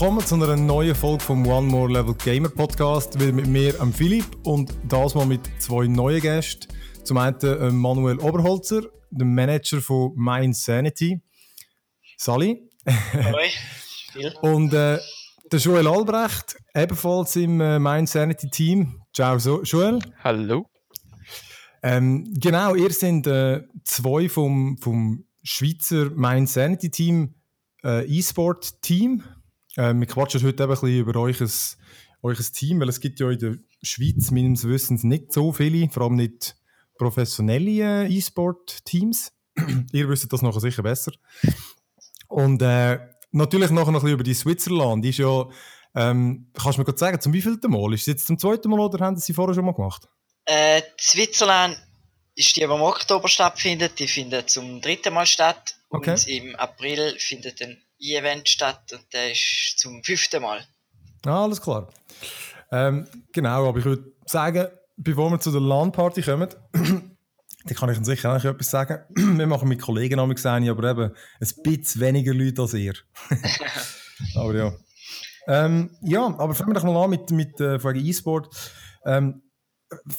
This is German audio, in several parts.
Willkommen zu einer neuen Folge vom One More Level Gamer Podcast. Wieder mit mir, am Philipp, und das mal mit zwei neuen Gästen. Zum einen äh, Manuel Oberholzer, der Manager von My Insanity. Sally. Hoi. und äh, der Joel Albrecht, ebenfalls im äh, My Insanity Team. Ciao, so Joel. Hallo. Ähm, genau, ihr seid äh, zwei vom, vom Schweizer My Insanity Team, äh, E-Sport Team. Äh, wir quatschen heute eben ein bisschen über euch, euch Team, weil es gibt ja in der Schweiz meines Wissens nicht so viele, vor allem nicht professionelle äh, E-Sport-Teams. Ihr wisst das nachher sicher besser. Und äh, natürlich nachher noch ein bisschen über die Switzerland. Ist ja, ähm, kannst du mir gerade sagen, zum wievielten Mal? Ist es jetzt zum zweiten Mal oder haben Sie vorher schon mal gemacht? Äh, Switzerland ist die, die im Oktober stattfindet. Die findet zum dritten Mal statt. Okay. Und im April findet ein E-Event statt und der ist zum fünften Mal. Ah, alles klar. Ähm, genau, aber ich würde sagen, bevor wir zu der LAN-Party kommen, da kann ich Ihnen sicher auch etwas sagen. wir machen mit Kollegen nämlich aber eben ein bisschen weniger Leute als ihr. aber ja. Ähm, ja, aber fangen wir doch mal an mit, mit äh, E-Sport. Ähm,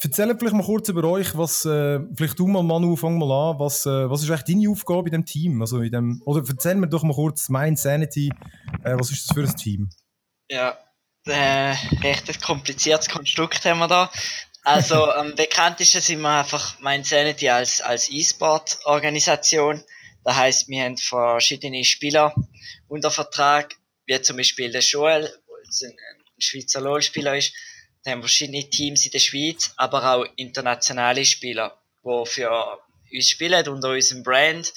Erzähl vielleicht mal kurz über euch, was, äh, vielleicht du mal, Manu, fang mal an, was, äh, was ist eigentlich deine Aufgabe in dem Team? Also in dem, oder erzähl mir doch mal kurz, mein Sanity, äh, was ist das für ein Team? Ja, äh, recht ein kompliziertes Konstrukt haben wir da. Also am bekanntesten sind wir einfach mein Sanity als, als E-Sport-Organisation. Das heißt, wir haben verschiedene Spieler unter Vertrag, wie zum Beispiel der Joel, der ein Schweizer LOL-Spieler ist, haben verschiedene Teams in der Schweiz, aber auch internationale Spieler, die für uns spielen unter unserem Brand.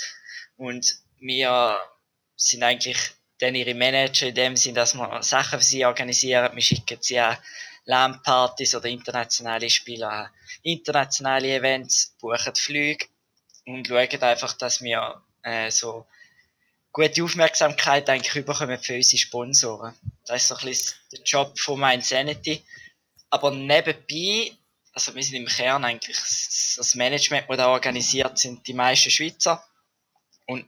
Und wir sind eigentlich dann ihre Manager in dem Sinn, dass wir Sachen für sie organisieren. Wir schicken sie an LAN-Partys oder internationale Spieler an internationale Events, buchen Flüge und schauen einfach, dass wir äh, so gute Aufmerksamkeit eigentlich bekommen für unsere Sponsoren. Das ist so ein bisschen der Job von Insanity. Aber nebenbei, also wir sind im Kern eigentlich das Management, das da organisiert sind, die meisten Schweizer. Und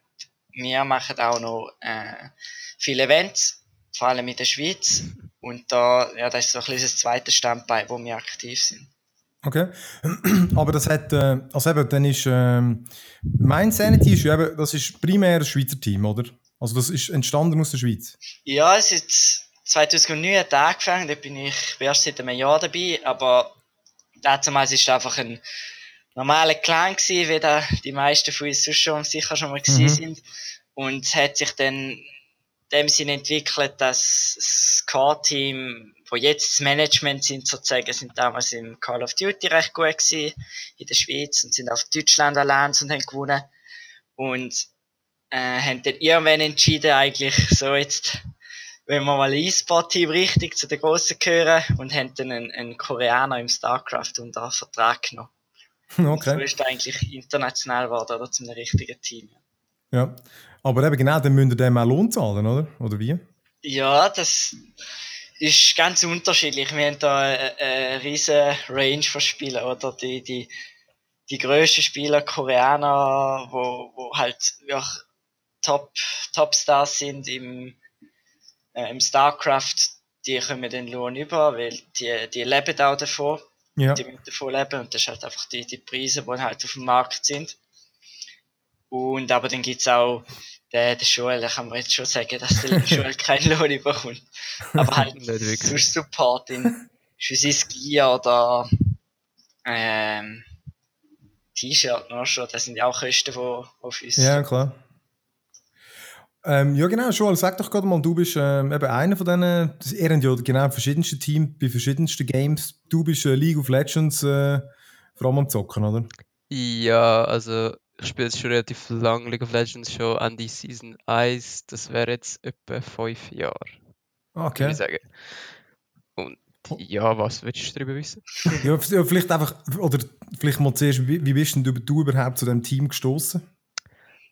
wir machen auch noch äh, viele Events, vor allem in der Schweiz. Und da, ja, das ist so ein bisschen das zweite Standbein, wo wir aktiv sind. Okay. Aber das hat, äh, also eben, dann ist, ähm, mein Sanity ist eben, das ist primär ein Schweizer Team, oder? Also das ist entstanden aus der Schweiz? Ja, es ist 2009 hat er angefangen, da bin ich erst seit einem Jahr dabei, aber damals war es einfach ein normaler Clan gewesen, wie da die meisten von uns sonst schon sicher schon mal gesehen mhm. sind. Und es hat sich dann in dem Sinne entwickelt, dass das Core-Team, wo jetzt das Management sind sozusagen, sind damals im Call of Duty recht gut gewesen, in der Schweiz und sind auf Deutschland allein und haben gewonnen. Und äh, haben dann irgendwann entschieden, eigentlich so jetzt wenn wir mal E-Sport-Team richtig zu den Grossen gehören und haben dann einen, einen Koreaner im StarCraft unter Vertrag genommen. Okay. So ist eigentlich international geworden, oder zum richtigen Team. Ja, aber eben genau, dann müsst ihr dem auch Lohn zahlen, oder? Oder wie? Ja, das ist ganz unterschiedlich. Wir haben da eine, eine riesige Range von Spielern, oder? Die, die, die grössten Spieler, Koreaner, wo, wo halt ja, Top, Topstars sind im äh, im StarCraft, die kommen den Lohn über, weil die, die leben auch davon. Ja. Die müssen davon leben und das ist halt einfach die, die Preise, die halt auf dem Markt sind. Und aber dann gibt es auch den, den Joel, da kann man jetzt schon sagen, dass der Joel keinen Lohn überkommt. Aber halt sonst Support in sein Gear oder ähm, T-Shirt noch schon, das sind ja auch Kosten, die auf uns Ja, klar. Ähm, ja, genau, Joel, sag doch gerade mal, du bist ähm, eben einer von denen, ihr habt ja genau verschiedenste Teams bei verschiedensten Games. Du bist äh, League of Legends äh, vor allem am Zocken, oder? Ja, also ich spiele jetzt schon relativ lang League of Legends, schon an die Season 1. Das wäre jetzt etwa fünf Jahre. Okay. Würde ich sagen. Und ja, was willst du darüber wissen? ja, vielleicht einfach, oder vielleicht mal zuerst, wie, bist denn du, du überhaupt zu dem Team gestoßen?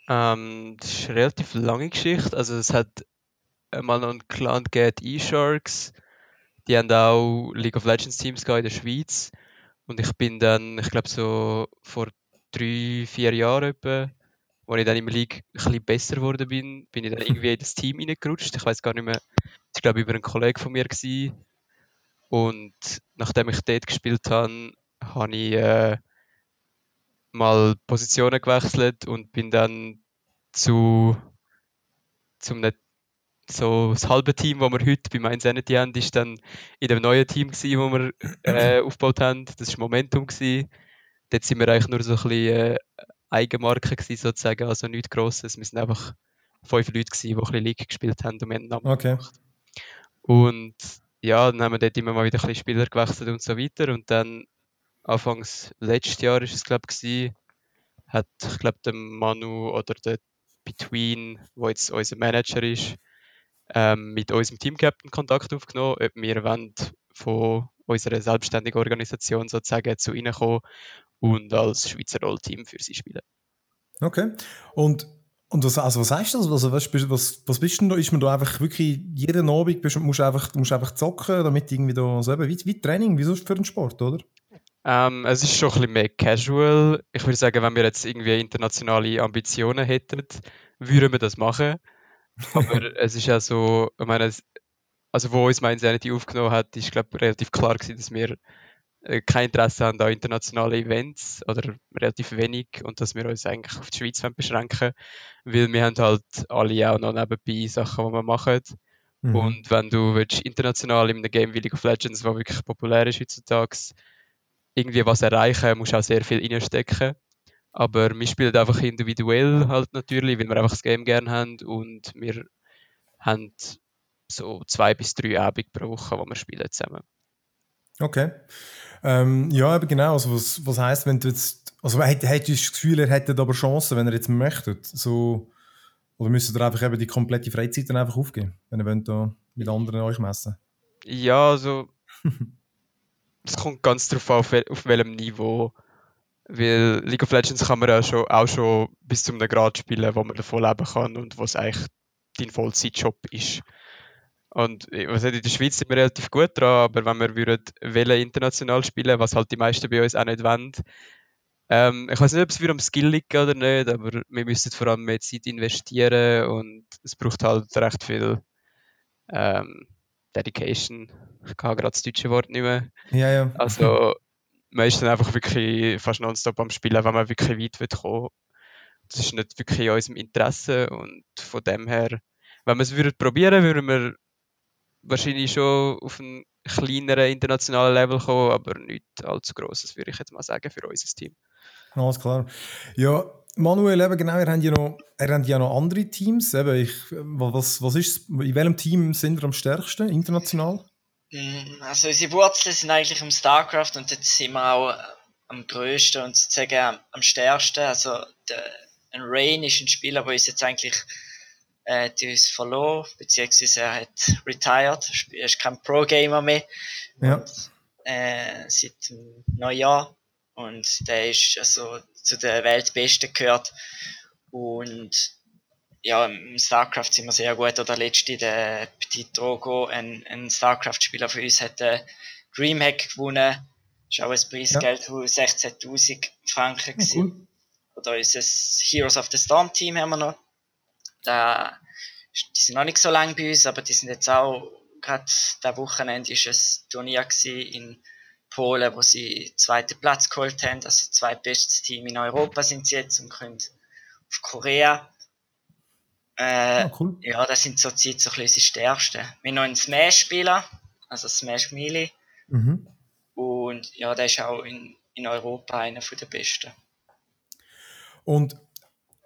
Ähm, das ist eine relativ lange Geschichte. Also es hat mal noch einen Clan gegeben, E-Sharks. Die haben auch League of Legends Teams in der Schweiz. Und ich bin dann, ich glaube so vor drei, vier Jahren etwa, Als ich dann im League ein bisschen besser geworden bin, bin ich dann irgendwie in das Team reingerutscht. Ich weiß gar nicht mehr, das war glaube ich über einen Kollegen von mir. Gewesen. Und nachdem ich dort gespielt habe, habe ich äh, mal Positionen gewechselt und bin dann zu zum so das halbe Team, das wir heute bei Mainz Sanity haben, ist dann in dem neuen Team gewesen, das wir äh, aufgebaut haben. Das war Momentum. Gewesen. Dort sind wir eigentlich nur so ein bisschen äh, Eigenmarke gewesen, sozusagen, also nichts Grosses. Wir sind einfach fünf Leute gewesen, die ein bisschen League gespielt haben und wir haben Namen Okay. gemacht. Und ja, dann haben wir dort immer mal wieder ein bisschen Spieler gewechselt und so weiter. Und dann Anfangs letztes Jahr ist es glaube ich, hat ich glaube der Manu oder der Between, wo jetzt unser Manager ist, ähm, mit unserem Teamcaptain Kontakt aufgenommen, ob wir wollen von unserer selbstständigen Organisation sozusagen zu ihnen kommen und als Schweizer Rollteam für sie spielen. Okay. Und, und was, also was heißt das? Also was, was, was bist denn da? Ist man da einfach wirklich jeden Abend bist, musst du einfach, musst du einfach zocken, damit irgendwie da so eben, wie, wie Training, wie sonst für den Sport, oder? Ähm, es ist schon ein bisschen mehr casual. Ich würde sagen, wenn wir jetzt irgendwie internationale Ambitionen hätten, würden wir das machen. Aber es ist ja so, ich meine, also wo uns mein Sanity aufgenommen hat, ist glaube relativ klar gewesen, dass wir äh, kein Interesse haben an internationalen Events oder relativ wenig und dass wir uns eigentlich auf die Schweiz beschränken weil wir haben halt alle auch noch nebenbei Sachen, die wir machen. Mhm. Und wenn du willst, international in einem Game wie League of Legends, was wirklich populär ist heutzutage, irgendwie was erreichen, musst du auch sehr viel reinstecken. Aber wir spielen einfach individuell halt natürlich, weil wir einfach das Game gerne haben und wir haben so zwei bis drei Abende pro Woche, wo wir spielen zusammen. Okay. Ähm, ja, aber genau. Also was, was heisst, wenn du jetzt. Also hättest du das Gefühl, er hätte aber Chancen, wenn er jetzt möchte? So, oder müsstet ihr einfach eben die komplette Freizeit dann einfach aufgeben, wenn ihr wollt, da mit anderen euch messen? Ja, also es kommt ganz darauf an, auf, welchem Niveau. Weil League of Legends kann man ja schon, auch schon bis zu einem Grad spielen, wo man davon leben kann und was eigentlich dein Vollzeitjob ist. Und was in der Schweiz sind wir relativ gut dran, aber wenn wir würden international spielen, was halt die meisten bei uns auch nicht wollen, ähm, ich weiß nicht, ob es wieder am Skill liegt oder nicht, aber wir müssen vor allem mehr Zeit investieren und es braucht halt recht viel ähm, Dedication. Ich kann gerade das deutsche Wort nicht mehr. Ja, ja. Also, man ist dann einfach wirklich fast nonstop am Spielen, wenn man wirklich weit will kommen Das ist nicht wirklich in unserem Interesse und von dem her, wenn wir es würden probieren, würden wir wahrscheinlich schon auf ein kleineren internationalen Level kommen, aber nicht allzu grosses, würde ich jetzt mal sagen, für unser Team. Alles klar. Ja, Manuel, eben genau, ihr habt ja noch, ihr habt ja noch andere Teams. Eben, ich, was, was ist, in welchem Team sind ihr am stärksten, international? Mm, also unsere Wurzeln sind eigentlich im StarCraft und dort sind wir auch am größten und sozusagen am, am stärksten. Also der, ein Rain ist ein Spieler, der uns jetzt eigentlich äh, die uns verloren, beziehungsweise er hat retired, er ist kein Pro-Gamer mehr. Ja. Und, äh, seit dem Neujahr. Und der ist also zu den Weltbesten gehört. Und ja, im StarCraft sind wir sehr gut. Oder letzte, der Petit Drogo, ein, ein StarCraft-Spieler für uns, hat den Dreamhack gewonnen. Das ist auch ein Preisgeld ja. von 16.000 Franken. Ja, cool. Oder unser Heroes of the Storm Team haben wir noch. Da, die sind noch nicht so lange bei uns, aber die sind jetzt auch, gerade das Wochenende ist ein Turnier in Polen, wo sie zweiten Platz geholt haben. Also zwei bestes Team in Europa sind sie jetzt und können auf Korea. Äh, ah, cool. Ja, das sind zurzeit so ein bisschen die stärksten. Wir haben noch einen Smash-Spieler, also Smash Melee. Mhm. Und ja, der ist auch in, in Europa einer der besten. Und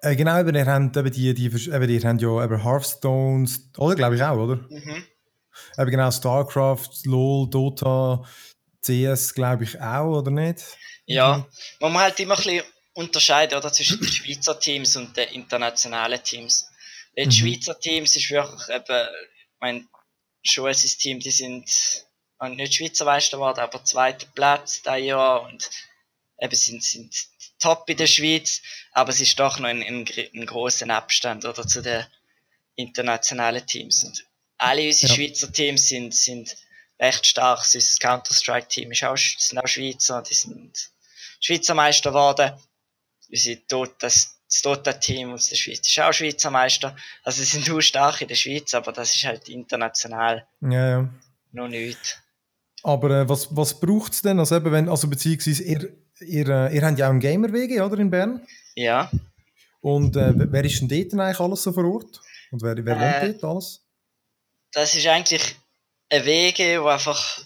äh, genau, eben, ihr habt eben die, die, eben, ihr habt ja eben Hearthstones, oder glaube ich auch, oder? Mhm. Eben genau, StarCraft, LoL, Dota, CS glaube ich auch, oder nicht? Ja, man muss halt immer ein bisschen unterscheiden oder, zwischen den Schweizer Teams und den internationalen Teams. Die mhm. Schweizer Teams ist wirklich eben, Schulzes Team, die sind nicht Schweizer Meister geworden, aber zweiter Platz da Jahr und eben sind, sind top in der Schweiz, aber es ist doch noch ein, ein, ein großer Abstand oder zu den internationalen Teams. Und alle unsere ja. Schweizer Teams sind, sind recht stark. Unser Counter-Strike-Team ist auch, sind auch Schweizer, die sind Schweizer Meister geworden. Unsere Dota, das Dota-Team aus der Schweiz ist auch Schweizer Meister. Also sie sind auch stark in der Schweiz, aber das ist halt international Ja, ja. noch nicht. Aber äh, was, was braucht es denn? Also, eben, wenn, also beziehungsweise ihr, ihr, äh, ihr habt ja auch einen Gamer-WG, oder, in Bern? Ja. Und äh, wer ist denn dort eigentlich alles so vor Ort? Und wer, wer Äh, wohnt dort alles? Das ist eigentlich ein Wege, wo einfach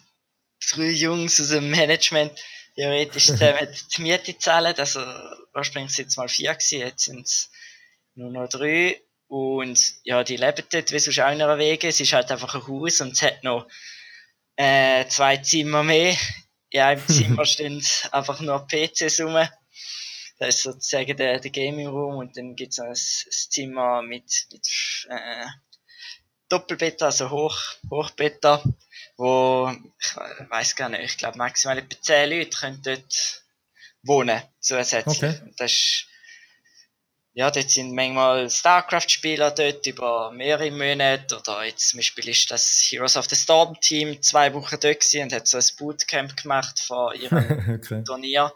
drei Jungs aus dem Management theoretisch die Miete zahlen. Also ursprünglich sind es mal vier gewesen, jetzt sind es nur noch drei. Und ja, die leben dort wie sonst auch in einer Wege. Es ist halt einfach ein Haus und es hat noch äh, zwei Zimmer mehr. In einem Zimmer stehen einfach nur PCs rum. Das ist sozusagen der, der Gaming Room und dann gibt es noch ein, ein Zimmer mit, mit äh, Doppelbett, also Hoch, Hochbetter, wo, ich weiß gar nicht, ich glaube maximal etwa 10 Leute können dort wohnen, zusätzlich. Okay. Das ist, ja, dort sind manchmal StarCraft-Spieler dort über mehrere Monate, oder jetzt zum Beispiel ist das Heroes of the Storm Team zwei Wochen dort gewesen und hat so ein Bootcamp gemacht vor ihrem okay. Turnier.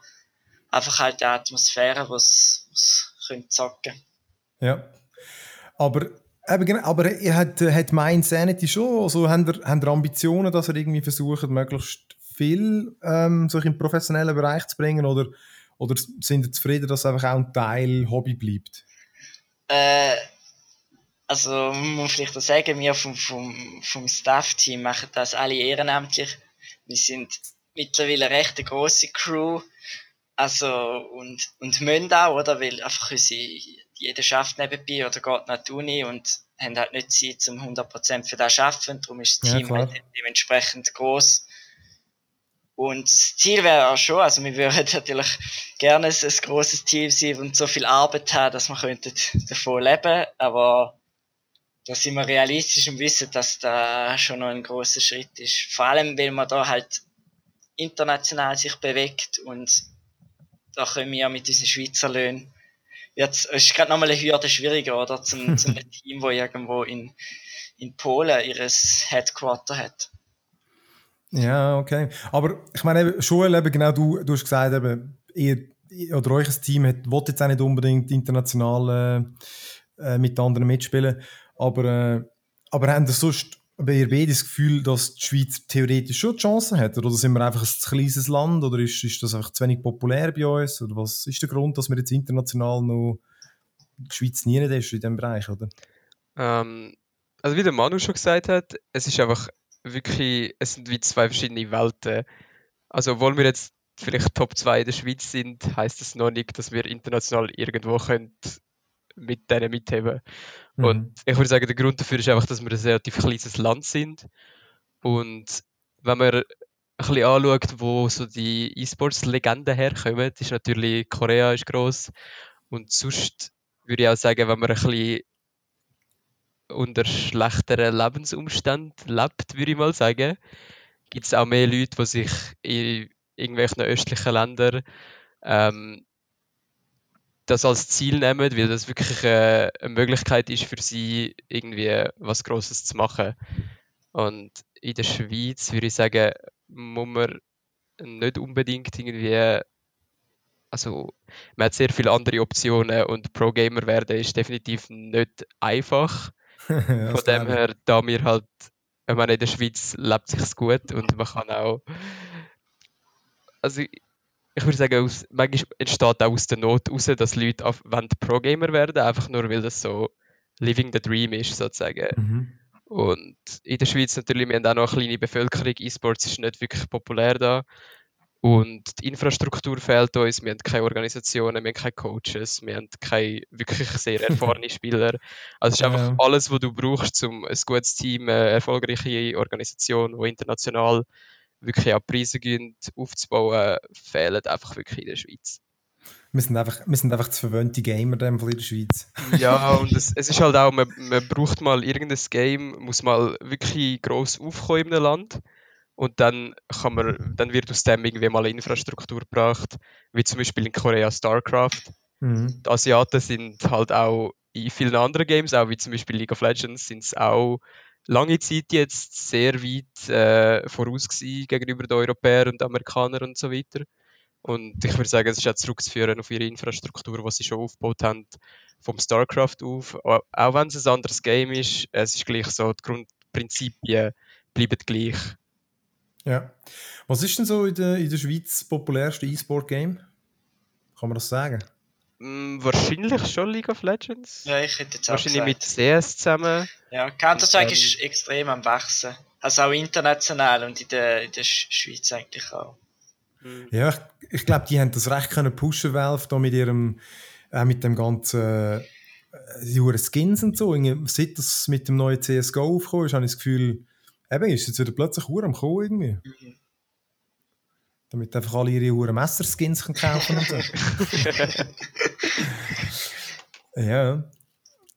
Einfach halt die Atmosphäre, wo sie können zocken Ja. Aber, eben, genau, aber ihr hat, äh, hat Mind Sanity schon, also habt ihr Ambitionen, dass ihr irgendwie versucht, möglichst viel ähm, sich im professionellen Bereich zu bringen oder, oder sind ihr zufrieden, dass einfach auch ein Teil Hobby bleibt? Äh, also, man muss vielleicht auch sagen, wir vom, vom, vom Staff-Team machen das alle ehrenamtlich. Wir sind mittlerweile eine recht grosse Crew. Also, und, und müssen auch, oder? Weil einfach unsere, jeder schafft nebenbei oder geht nach der Uni und haben halt nicht Zeit, zum 100% für das arbeiten. Darum ist das Ja, Team halt dementsprechend groß. Und das Ziel wäre auch schon, also wir würden natürlich gerne ein, ein grosses Team sein und so viel Arbeit haben, dass wir könnten davon leben aber da sind wir realistisch und wissen, dass da schon noch ein großer Schritt ist. Vor allem, weil man da halt international sich bewegt und da können wir mit unseren Schweizer Löhnen jetzt es ist gerade nochmal eine Hürde schwieriger, oder? Zum, zum Team, wo irgendwo in, in Polen ihres Headquarter hat. Ja, okay. Aber ich meine, eben, Joel, eben genau du, du hast gesagt, eben, ihr, oder euch Team hat, will jetzt auch nicht unbedingt international äh, äh, mit anderen mitspielen, aber, äh, aber haben ihr sonst bei ihr beide das Gefühl, dass die Schweiz theoretisch schon Chancen hat? Oder sind wir einfach ein zu kleines Land? Oder ist, ist das einfach zu wenig populär bei uns? Oder was ist der Grund, dass wir jetzt international noch die Schweiz nie in diesem Bereich, oder? Ähm, also wie der Manu schon gesagt hat, es ist einfach wirklich, es sind wie zwei verschiedene Welten. Also obwohl wir jetzt vielleicht Top 2 in der Schweiz sind, heißt das noch nicht, dass wir international irgendwo können mit denen mitheben. Mhm. Und ich würde sagen, der Grund dafür ist einfach, dass wir ein relativ kleines Land sind. Und wenn man ein bisschen anschaut, wo so die E-Sports-Legenden herkommen, ist natürlich Korea ist gross. Und sonst würde ich auch sagen, wenn man ein bisschen unter schlechteren Lebensumständen lebt, würde ich mal sagen, gibt es auch mehr Leute, die sich in irgendwelchen östlichen Ländern ähm, das als Ziel nehmen, weil das wirklich äh, eine Möglichkeit ist für sie, irgendwie was Grosses zu machen. Und in der Schweiz würde ich sagen, muss man nicht unbedingt irgendwie. Also, man hat sehr viele andere Optionen und Pro-Gamer werden ist definitiv nicht einfach. Von dem her, da wir halt, ich meine, in der Schweiz lebt sich's gut und man kann auch. Also, ich würde sagen, aus, manchmal entsteht auch aus der Not raus, dass Leute auf, Pro-Gamer werden, einfach nur weil das so living the dream ist, sozusagen. Mhm. Und in der Schweiz natürlich, wir haben auch noch eine kleine Bevölkerung, E-Sports ist nicht wirklich populär da. Und die Infrastruktur fehlt uns, wir haben keine Organisationen, wir haben keine Coaches, wir haben keine wirklich sehr erfahrene Spieler. Also es ist einfach alles, was du brauchst, um ein gutes Team, eine erfolgreiche Organisation, die international wirklich auch Preise gönnt, aufzubauen, fehlt einfach wirklich in der Schweiz. Wir sind einfach, wir sind einfach zu verwöhnte Gamer in der Schweiz. Ja, und es, es ist halt auch, man, man braucht mal irgendein Game, muss mal wirklich gross aufkommen in einem Land. Und dann, kann man, dann wird aus dem irgendwie mal eine Infrastruktur gebracht, wie zum Beispiel in Korea StarCraft. Mhm. Die Asiaten sind halt auch in vielen anderen Games, auch wie zum Beispiel League of Legends, sind es auch lange Zeit jetzt sehr weit äh, voraus gewesen gegenüber den Europäern und Amerikanern und so weiter. Und ich würde sagen, es ist auch zurückzuführen auf ihre Infrastruktur, die sie schon aufgebaut haben, vom StarCraft auf. Auch wenn es ein anderes Game ist, es ist gleich so, die Grundprinzipien bleiben gleich. Ja. Was ist denn so in der, in der Schweiz das populärste E-Sport-Game? Kann man das sagen? Mm, wahrscheinlich schon League of Legends. Ja, ich hätte jetzt auch Wahrscheinlich gesagt. mit CS zusammen. Ja, Counter-Strike Ähm, ist extrem am Wachsen. Also auch international und in der, in der Sch- Schweiz eigentlich auch. Ja, ich, ich glaube, die haben das recht können pushen, Valve, da mit ihrem, äh, mit dem ganzen, äh, Skins und so. Irgendwie, Seit das mit dem neuen CSGO aufgekommen ist, habe ich das Gefühl, eben ist jetzt wieder plötzlich hure am Kommen irgendwie. Damit einfach alle ihre hohen Messerskins kaufen und so. ja.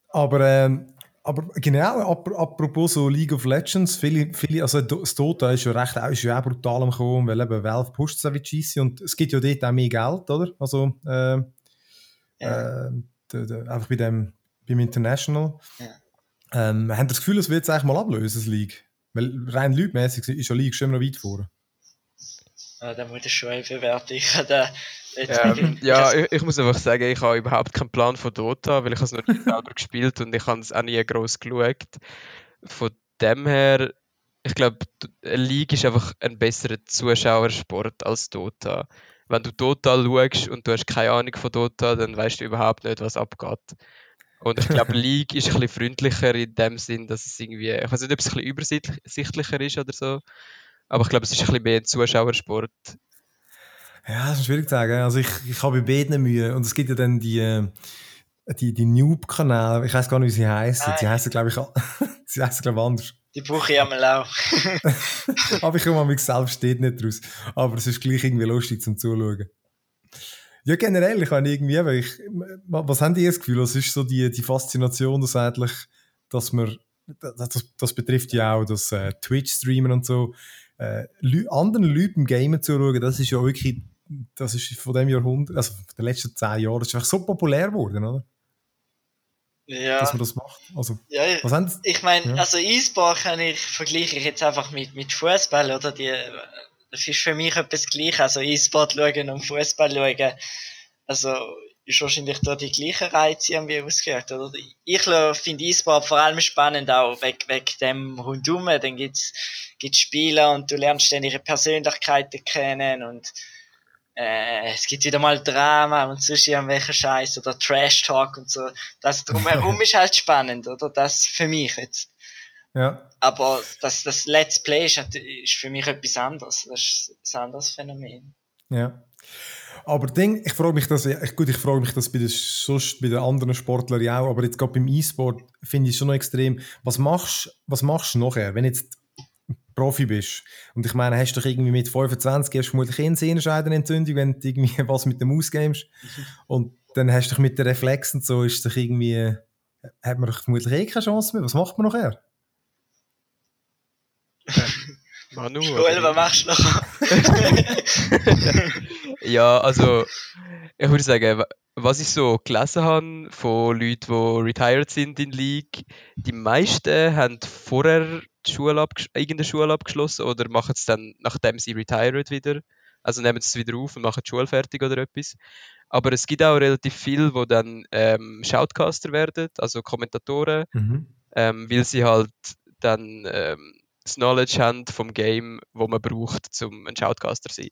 Aber, ähm, aber genau, ap apropos so League of Legends, viele, viele, also das Dota ist ja recht ist ja auch brutal am Kommen, weil eben Valve pusht es wie und es gibt ja dort auch mehr Geld, oder? Also, ähm, Ja. de, einfach bei dem, beim International. Ja. Ähm, haben das Gefühl, es wird es eigentlich mal ablösen, das League? Weil rein leutmäßig ist ja League schon noch weit vor. Ja, da muss ich schon. Ich habe da jetzt Ja, nicht- ich, ich muss einfach sagen, ich habe überhaupt keinen Plan von Dota, weil ich es noch nie selber gespielt und ich habe es auch nie groß geschaut. Von dem her, ich glaube, League ist einfach ein besserer Zuschauersport als Dota. Wenn du Dota schaust und du hast keine Ahnung von Dota, dann weißt du überhaupt nicht, was abgeht. Und ich glaube, League ist ein bisschen freundlicher in dem Sinn, dass es irgendwie, ich weiß nicht, ob es ein bisschen übersichtlicher ist oder so, aber ich glaube, es ist ein bisschen mehr ein Zuschauersport. Ja, das ist schwierig zu sagen. Also ich, ich habe bei beiden Mühe. Und es gibt ja dann die, äh, die, die Noob-Kanäle. Ich weiß gar nicht, wie sie heißen. Sie heißen, glaube ich, a- sie heißen, glaube ich, anders. Die brauche ich einmal auch. Aber ich komme mich selbst steht nicht raus. Aber es ist gleich irgendwie lustig zum Zuschauen. Ja, generell, ich meine irgendwie, ich, was haben die das Gefühl? Was ist so die, die Faszination, dass eigentlich, dass man, das, das betrifft ja auch das äh, Twitch-Streamen und so, äh, anderen Leuten im Gamen zuschauen, das ist ja wirklich, das ist von dem Jahrhundert, also von den letzten zehn Jahren, das ist einfach so populär geworden, oder? Ja, Dass man das macht. Also, ja ich, was haben ich meine, Ja. also E-Sport kann ich, vergleiche ich jetzt einfach mit, mit Fußball, oder? Die, das ist für mich etwas gleich. Also E-Sport schauen und Fußball schauen. Also ist wahrscheinlich da die gleichen Reize irgendwie ausgehört, oder? Ich finde E-Sport vor allem spannend auch wegen, wegen dem rundum. Dann gibt's, gibt's Spieler und du lernst dann ihre Persönlichkeiten kennen und äh, es gibt wieder mal Drama und sonst irgendwelche Scheiß oder Trash Talk und so. Das drumherum ist halt spannend, oder? Das für mich jetzt. Ja. Aber das, das Let's Play ist, ist für mich etwas anderes. Das ist ein anderes Phänomen. Ja. Aber Ding, ich frage mich das, ich, gut, ich frage mich das bei den, sonst bei den anderen Sportlern ja auch, aber jetzt gerade beim E-Sport finde ich es schon noch extrem. Was machst, was machst du nachher, wenn du jetzt Profi bist? Und ich meine, hast du doch irgendwie mit 25 hast du vermutlich eh eine Sehenscheidenentzündung, wenn du irgendwie was mit dem ausgamest. Und dann hast du doch mit den Reflexen und so, ist es doch irgendwie, hat man doch vermutlich eh keine Chance mehr. Was macht man nachher? Manu, Joel, was machst du noch? Ja, also ich würde sagen, wa- was ich so gelesen habe von Leuten, die retired sind in League, die meisten haben vorher die Schule irgendeine Schule abgeschlossen oder machen es dann, nachdem sie retired wieder. Also nehmen sie es wieder auf und machen die Schule fertig oder etwas. Aber es gibt auch relativ viele, die dann ähm, Shoutcaster werden, also Kommentatoren, ähm, weil sie halt dann ähm, das Knowledge haben vom Game, wo man braucht, um ein Shoutcaster zu sein.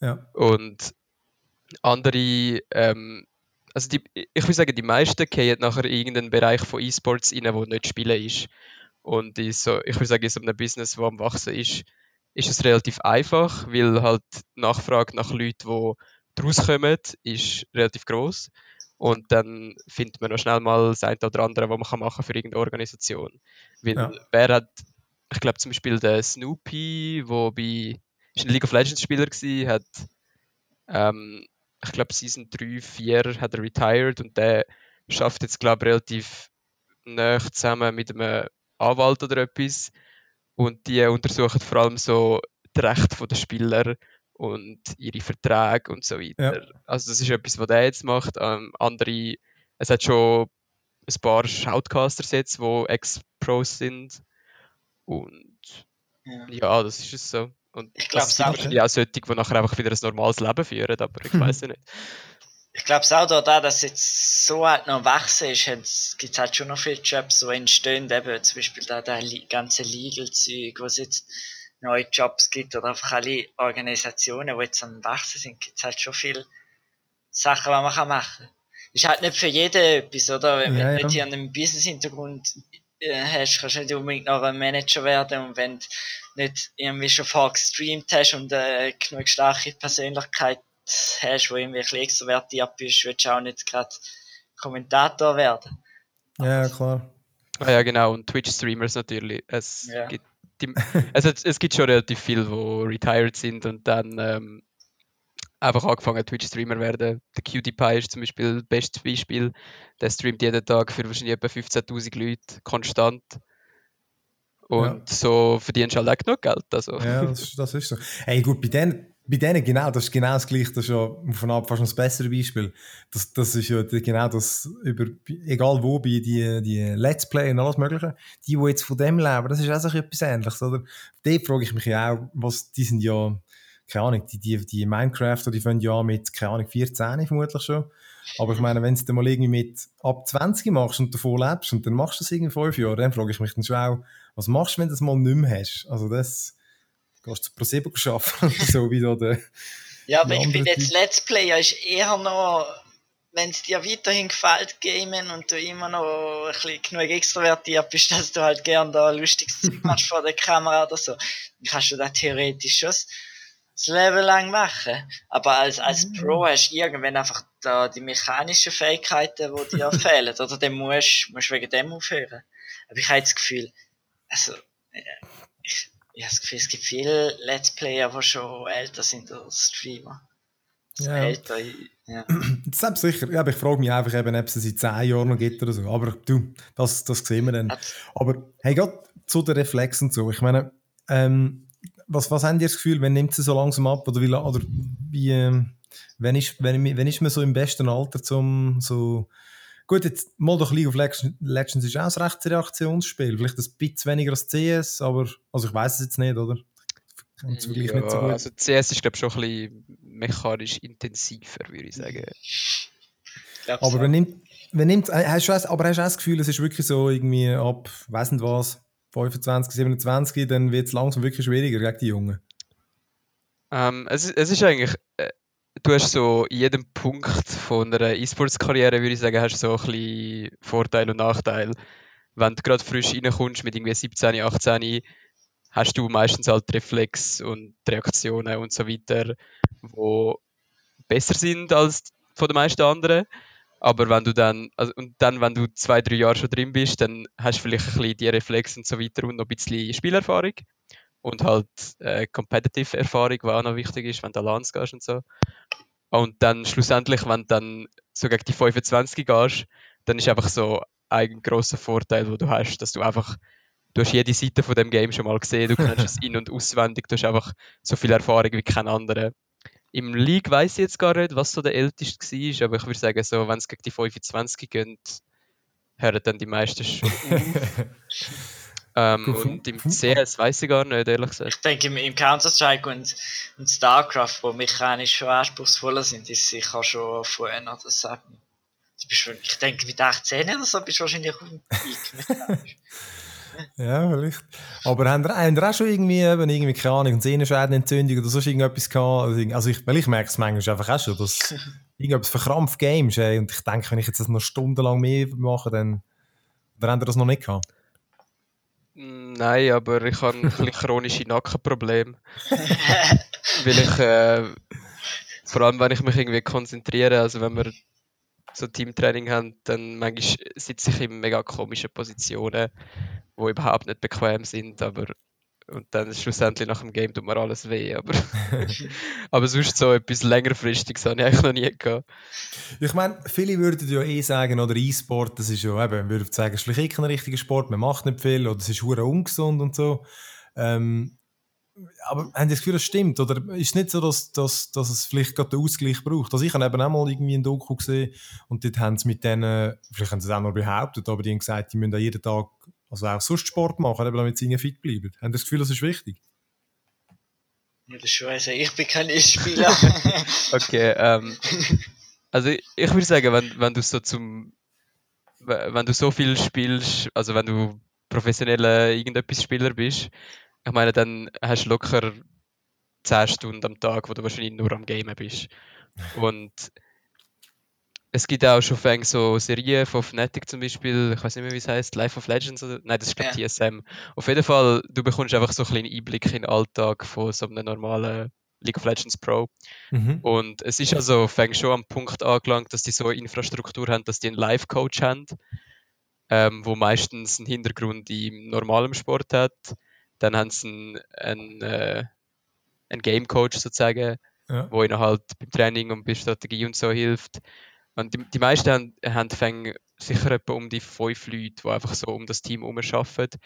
Ja. Und andere, ähm, also die, ich würde sagen, die meisten gehen nachher in irgendeinen Bereich von E-Sports rein, wo nicht Spielen ist. Und in so, ich würde sagen, in so einem Business, das am Wachsen ist, ist es relativ einfach, weil halt die Nachfrage nach Leuten, die daraus kommen, ist relativ groß. Und dann findet man noch schnell mal das eine oder andere, was man kann machen für irgendeine Organisation. Weil Ja. wer hat, ich glaube zum Beispiel der Snoopy, der bei ist ein League of Legends Spieler gewesen, hat ähm, ich glaube Season 3, 4 hat er retired und der schafft jetzt glaube relativ nah zusammen mit einem Anwalt oder etwas und die untersuchen vor allem so die Rechte der Spieler und ihre Verträge und so weiter. Also das ist etwas, was der jetzt macht. Ähm, andere, es hat schon ein paar Shoutcasters jetzt, die Ex-Pros sind und Ja. ja, das ist es so. Und Ich das sind auch. auch solche, die nachher einfach wieder ein normales Leben führen, aber ich weiß ja nicht. Ich glaube es auch da, da, dass jetzt so halt noch wachsen ist, gibt es halt schon noch viele Jobs, die entstehen, eben zum Beispiel da der ganze Legal-Zeug, wo es jetzt neue Jobs gibt oder einfach alle Organisationen, die jetzt am wachsen sind, gibt es halt schon viele Sachen, die man kann machen kann. Ist halt nicht für jeden etwas, oder? Wenn Ja, du ja. nicht hier einen Business-Hintergrund hast, kannst du nicht unbedingt noch ein Manager werden und wenn du nicht irgendwie schon vorher gestreamt hast und äh, genug starke Persönlichkeit hast, wo irgendwie ein bisschen extrovertiert bist, willst du auch nicht gerade Kommentator werden. Ja, klar. Ah ja, genau, und Twitch-Streamers natürlich. Es, Ja. gibt die, es, hat- es gibt schon relativ viele, die retired sind und dann ähm, einfach angefangen Twitch-Streamer werden. Der QTPie ist zum Beispiel das beste Beispiel. Der streamt jeden Tag für wahrscheinlich etwa 15.000 Leute konstant. Und so verdienst du halt auch genug Geld. Also. Ja, das, ist- das ist so. Hey, gut, bei denen, bei denen genau, das ist genau das Gleiche, das ist ja von ab fast noch das bessere Beispiel. Das, das ist ja genau das, über, egal wo, bei die, die Let's Play und alles Mögliche, die, die jetzt von dem leben, das ist auch so etwas Ähnliches, oder? Dort frage ich mich ja auch, was, die sind ja, keine Ahnung, die, die, die Minecrafter, die fangen ja mit, keine Ahnung, 14 vermutlich schon. Aber ich meine, wenn du dann mal irgendwie mit ab 20 machst und davon lebst und dann machst du das irgendwie fünf Jahre, dann frage ich mich dann schon auch, was machst du, wenn du das mal nicht mehr hast? Also das, gehst du zu ProSieben arbeiten, so wie da der... Ja, aber ich bin jetzt. Let's Player ist eher noch, wenn es dir weiterhin gefällt, Gamen und du immer noch ein bisschen genug extrovertiert bist, dass du halt gern da lustiges machst vor der Kamera oder so, dann kannst du das theoretisch schon das das Leben lang machen. Aber als, als Pro hast du irgendwann einfach da die mechanischen Fähigkeiten, die dir fehlen. Oder dann musst du wegen dem aufhören. Aber ich habe das Gefühl, also, äh, ich, ich habe das Gefühl, es gibt viele Let's Player, die schon älter sind als Streamer. Ja. älter, ja. Selbst sicher, ja, aber ich frage mich einfach eben, ob es seit 10 Jahren noch gibt oder so. Aber du, das, das sehen wir dann. Aber hey, gerade zu den Reflexen so. Ich meine, ähm, was, was habt ihr das Gefühl, wenn nimmt sie so langsam ab? Oder wie, oder wie ähm, wenn, ist, wenn, wenn ist man so im besten Alter zum so. Gut, jetzt mal doch League of Legends, Legends ist auch ein rechtes Reaktionsspiel. Vielleicht ein bisschen weniger als CS, aber also ich weiß es jetzt nicht, oder? Wirklich nicht so Ja, gut. also CS ist glaube ich schon ein bisschen mechanisch intensiver, würde ich sagen. Aber wenn nimmt, wenn nimmt, hast du, auch- aber hast du auch das Gefühl, es ist wirklich so irgendwie ab, weiß nicht was, 25, 27, dann wird es langsam wirklich schwieriger gegen die Jungen. Ähm, es, ist- es ist eigentlich, äh, du hast so in jedem Punkt von einer E-Sports-Karriere, würde ich sagen, hast so ein bisschen Vorteil und Nachteil. Wenn du gerade frisch reinkommst mit irgendwie 17, 18, hast du meistens halt Reflex und die Reaktionen und so weiter, wo besser sind als von den meisten anderen. Aber wenn du dann, also, und dann, wenn du zwei, drei Jahre schon drin bist, dann hast du vielleicht ein bisschen die Reflex und so weiter und noch ein bisschen Spielerfahrung. Und halt äh, Competitive Erfahrung, die auch noch wichtig ist, wenn du LANs gehst und so. Und dann schlussendlich, wenn du dann so gegen die 25 gehst, dann ist einfach so ein grosser Vorteil, den du hast, dass du einfach, du hast jede Seite von dem Game schon mal gesehen, du kennst es in- und auswendig, du hast einfach so viel Erfahrung wie kein anderer. Im League weiß ich jetzt gar nicht, was so der älteste war, aber ich würde sagen, so, wenn es gegen die 25 geht, hören dann die meisten schon ähm, und im CS weiß ich gar nicht, ehrlich gesagt. Ich denke, im, im Counter-Strike und, und StarCraft, wo mechanisch schon anspruchsvoller sind, ist sicher schon vorher noch das sagen. Du bist, schon- ich denke, mit 18 oder so bist du wahrscheinlich auf dem Peak. Ja, vielleicht. Aber haben ihr, haben ihr auch schon irgendwie, eben, irgendwie keine Ahnung, eine Sehnenschädenentzündung oder sonst irgendetwas gehabt? Also, Also ich, weil ich merke es manchmal einfach auch schon, dass irgendetwas verkrampft Games, ey, und ich denke, wenn ich jetzt das noch stundenlang mehr mache, dann, dann habt ihr das noch nicht gehabt. Nein, aber ich habe ein bisschen chronische Nackenprobleme. weil ich, äh, vor allem wenn ich mich irgendwie konzentriere, also wenn wir so Teamtraining haben, dann manchmal sitze ich in mega komischen Positionen, wo überhaupt nicht bequem sind, aber und dann schlussendlich nach dem Game tut mir alles weh, aber, aber sonst so etwas längerfristiges habe ich eigentlich noch nie gehabt. Ich meine, viele würden ja eh sagen, oder E-Sport, das ist ja eben, würden sagen, es ist vielleicht kein richtiger Sport, man macht nicht viel, oder es ist hure ungesund und so. Ähm, aber haben Sie das Gefühl, das stimmt? Oder ist es nicht so, dass, dass, dass es vielleicht gerade den Ausgleich braucht? Also ich habe eben auch mal irgendwie ein Doku gesehen und dort haben sie mit denen, vielleicht haben sie es auch noch behauptet, aber die haben gesagt, die müssen auch jeden Tag, also auch sonst Sport machen, eben damit sie fit bleiben. Haben Sie das Gefühl, das ist wichtig? Das schon also ich bin kein E-Spieler. okay, ähm, also ich, ich würde sagen, wenn, wenn du so zum, wenn du so viel spielst, also wenn du professioneller irgendetwas Spieler bist, ich meine, dann hast du locker 10 Stunden am Tag, wo du wahrscheinlich nur am Gamen bist. Und es gibt auch schon Fang so Serien von Fnatic zum Beispiel, ich weiß nicht mehr, wie es heißt, Life of Legends oder nein, das ist glaube ja. TSM. Auf jeden Fall, du bekommst einfach so einen kleinen Einblick in den Alltag von so einem normalen League of Legends Pro. Mhm. Und es ist also Fang schon am Punkt angelangt, dass die so eine Infrastruktur haben, dass die einen Live-Coach haben, ähm, wo meistens einen Hintergrund im normalen Sport hat. Dann haben sie einen, einen, äh, einen Game-Coach sozusagen, ja. wo ihnen halt beim Training und bei Strategie und so hilft. Und die, die meisten haben, haben sicher etwa um die fünf Leute, die einfach so um das Team herum arbeiten.